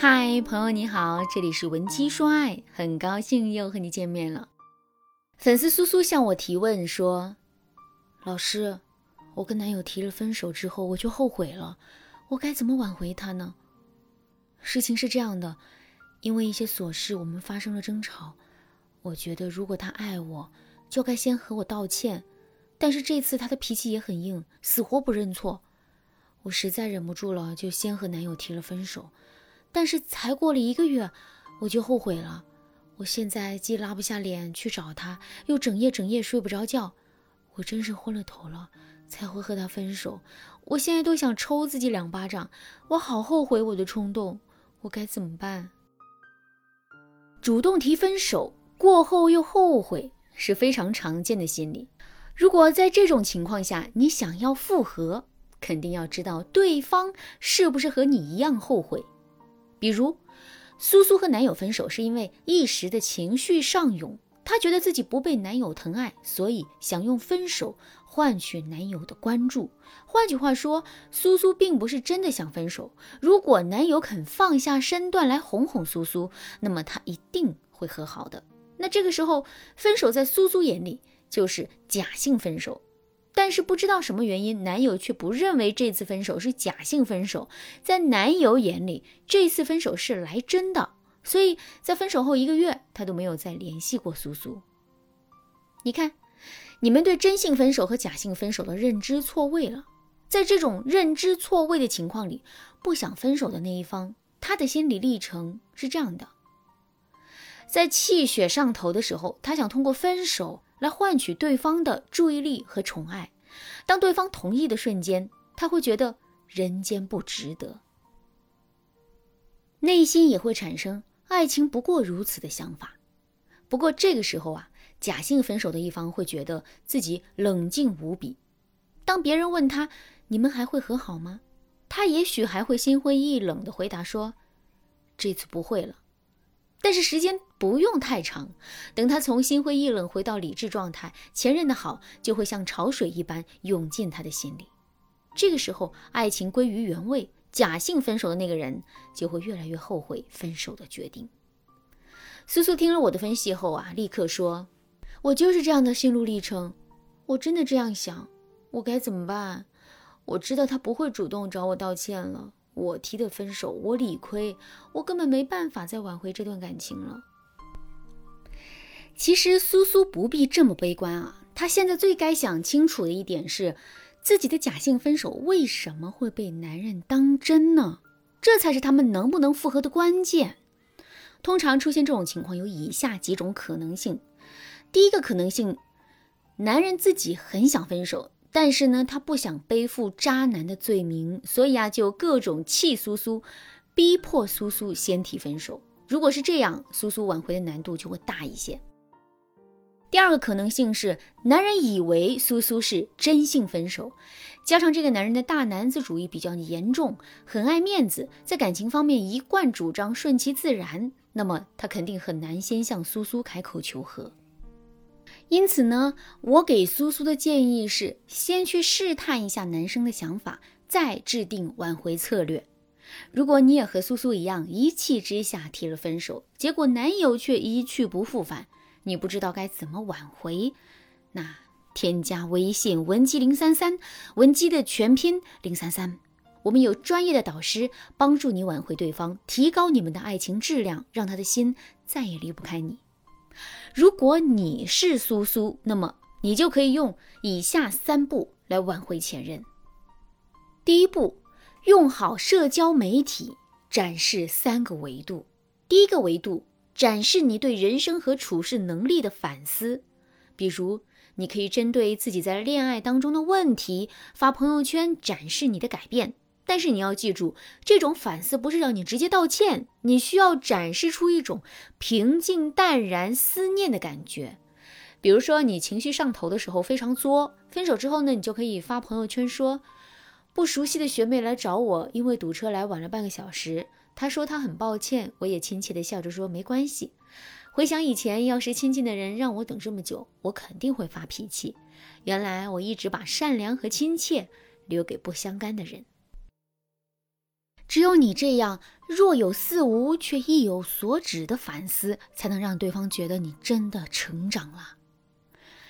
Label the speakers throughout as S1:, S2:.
S1: 嗨，朋友你好，这里是文姬说爱，很高兴又和你见面了。粉丝苏苏向我提问说：“老师，我跟男友提了分手之后，我就后悔了，我该怎么挽回他呢？”事情是这样的，因为一些琐事，我们发生了争吵。我觉得如果他爱我，就该先和我道歉。但是这次他的脾气也很硬，死活不认错。我实在忍不住了，就先和男友提了分手。但是才过了一个月，我就后悔了。我现在既拉不下脸去找他，又整夜整夜睡不着觉。我真是昏了头了，才会和他分手。我现在都想抽自己两巴掌，我好后悔我的冲动。我该怎么办？主动提分手过后又后悔是非常常见的心理。如果在这种情况下你想要复合，肯定要知道对方是不是和你一样后悔。比如，苏苏和男友分手是因为一时的情绪上涌，她觉得自己不被男友疼爱，所以想用分手换取男友的关注。换句话说，苏苏并不是真的想分手。如果男友肯放下身段来哄哄苏苏，那么他一定会和好的。那这个时候，分手在苏苏眼里就是假性分手。但是不知道什么原因，男友却不认为这次分手是假性分手，在男友眼里，这次分手是来真的。所以在分手后一个月，他都没有再联系过苏苏。你看，你们对真性分手和假性分手的认知错位了。在这种认知错位的情况里，不想分手的那一方，他的心理历程是这样的：在气血上头的时候，他想通过分手。来换取对方的注意力和宠爱。当对方同意的瞬间，他会觉得人间不值得，内心也会产生爱情不过如此的想法。不过这个时候啊，假性分手的一方会觉得自己冷静无比。当别人问他你们还会和好吗？他也许还会心灰意冷的回答说：“这次不会了。”但是时间不用太长，等他从心灰意冷回到理智状态，前任的好就会像潮水一般涌进他的心里。这个时候，爱情归于原位，假性分手的那个人就会越来越后悔分手的决定。苏苏听了我的分析后啊，立刻说：“我就是这样的心路历程，我真的这样想，我该怎么办？我知道他不会主动找我道歉了。”我提的分手，我理亏，我根本没办法再挽回这段感情了。其实苏苏不必这么悲观啊，她现在最该想清楚的一点是，自己的假性分手为什么会被男人当真呢？这才是他们能不能复合的关键。通常出现这种情况有以下几种可能性：第一个可能性，男人自己很想分手。但是呢，他不想背负渣男的罪名，所以啊，就各种气苏苏，逼迫苏苏先提分手。如果是这样，苏苏挽回的难度就会大一些。第二个可能性是，男人以为苏苏是真性分手，加上这个男人的大男子主义比较严重，很爱面子，在感情方面一贯主张顺其自然，那么他肯定很难先向苏苏开口求和。因此呢，我给苏苏的建议是，先去试探一下男生的想法，再制定挽回策略。如果你也和苏苏一样，一气之下提了分手，结果男友却一去不复返，你不知道该怎么挽回，那添加微信文姬零三三，文姬的全拼零三三，我们有专业的导师帮助你挽回对方，提高你们的爱情质量，让他的心再也离不开你。如果你是苏苏，那么你就可以用以下三步来挽回前任。第一步，用好社交媒体，展示三个维度。第一个维度，展示你对人生和处事能力的反思，比如你可以针对自己在恋爱当中的问题发朋友圈，展示你的改变。但是你要记住，这种反思不是让你直接道歉，你需要展示出一种平静、淡然、思念的感觉。比如说，你情绪上头的时候非常作，分手之后呢，你就可以发朋友圈说，不熟悉的学妹来找我，因为堵车来晚了半个小时，她说她很抱歉，我也亲切的笑着说没关系。回想以前，要是亲近的人让我等这么久，我肯定会发脾气。原来我一直把善良和亲切留给不相干的人。只有你这样若有似无却意有所指的反思，才能让对方觉得你真的成长了。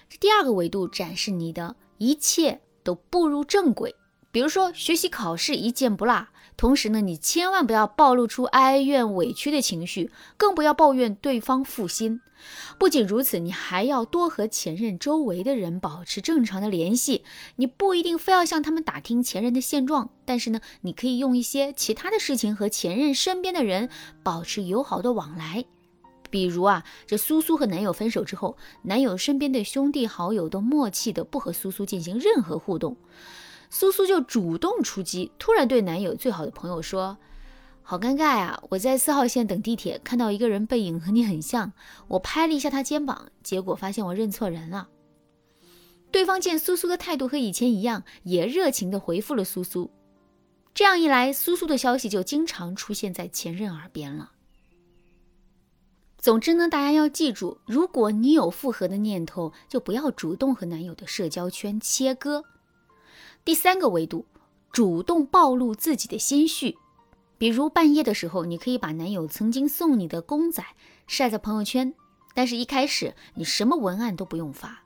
S1: 这第二个维度展示你的一切都步入正轨，比如说学习考试一件不落。同时呢，你千万不要暴露出哀怨委屈的情绪，更不要抱怨对方负心。不仅如此，你还要多和前任周围的人保持正常的联系。你不一定非要向他们打听前任的现状，但是呢，你可以用一些其他的事情和前任身边的人保持友好的往来。比如啊，这苏苏和男友分手之后，男友身边的兄弟好友都默契的不和苏苏进行任何互动。苏苏就主动出击，突然对男友最好的朋友说：“好尴尬呀！我在四号线等地铁，看到一个人背影和你很像，我拍了一下他肩膀，结果发现我认错人了。”对方见苏苏的态度和以前一样，也热情地回复了苏苏。这样一来，苏苏的消息就经常出现在前任耳边了。总之呢，大家要记住，如果你有复合的念头，就不要主动和男友的社交圈切割。第三个维度，主动暴露自己的心绪，比如半夜的时候，你可以把男友曾经送你的公仔晒在朋友圈，但是一开始你什么文案都不用发，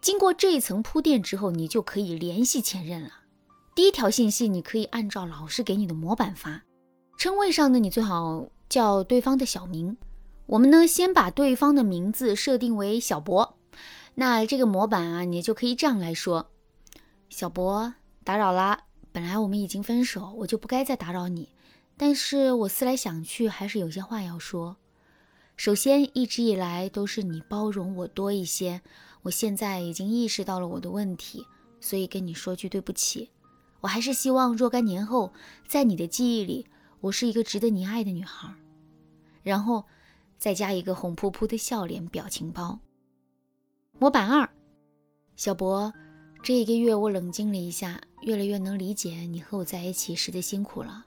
S1: 经过这一层铺垫之后，你就可以联系前任了。第一条信息你可以按照老师给你的模板发，称谓上呢，你最好叫对方的小名。我们呢，先把对方的名字设定为小博，那这个模板啊，你就可以这样来说。小博，打扰啦！本来我们已经分手，我就不该再打扰你。但是我思来想去，还是有些话要说。首先，一直以来都是你包容我多一些，我现在已经意识到了我的问题，所以跟你说句对不起。我还是希望若干年后，在你的记忆里，我是一个值得你爱的女孩。然后再加一个红扑扑的笑脸表情包。模板二，小博。这一个月，我冷静了一下，越来越能理解你和我在一起时的辛苦了。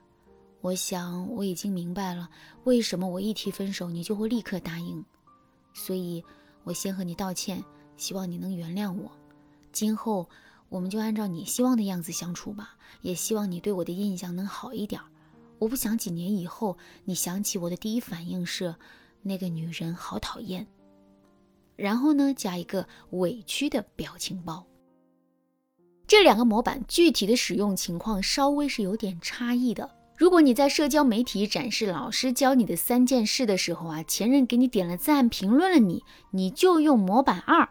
S1: 我想我已经明白了，为什么我一提分手你就会立刻答应。所以，我先和你道歉，希望你能原谅我。今后我们就按照你希望的样子相处吧，也希望你对我的印象能好一点。我不想几年以后你想起我的第一反应是那个女人好讨厌。然后呢，加一个委屈的表情包。这两个模板具体的使用情况稍微是有点差异的。如果你在社交媒体展示老师教你的三件事的时候啊，前任给你点了赞，评论了你，你就用模板二。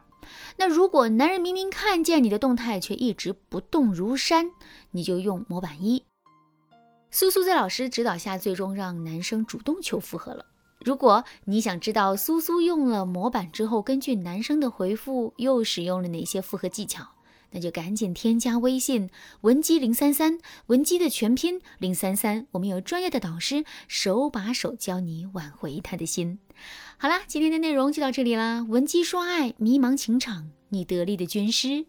S1: 那如果男人明明看见你的动态却一直不动如山，你就用模板一。苏苏在老师指导下，最终让男生主动求复合了。如果你想知道苏苏用了模板之后，根据男生的回复又使用了哪些复合技巧？那就赶紧添加微信文姬零三三，文姬的全拼零三三，我们有专业的导师手把手教你挽回他的心。好啦，今天的内容就到这里啦，文姬说爱，迷茫情场，你得力的军师。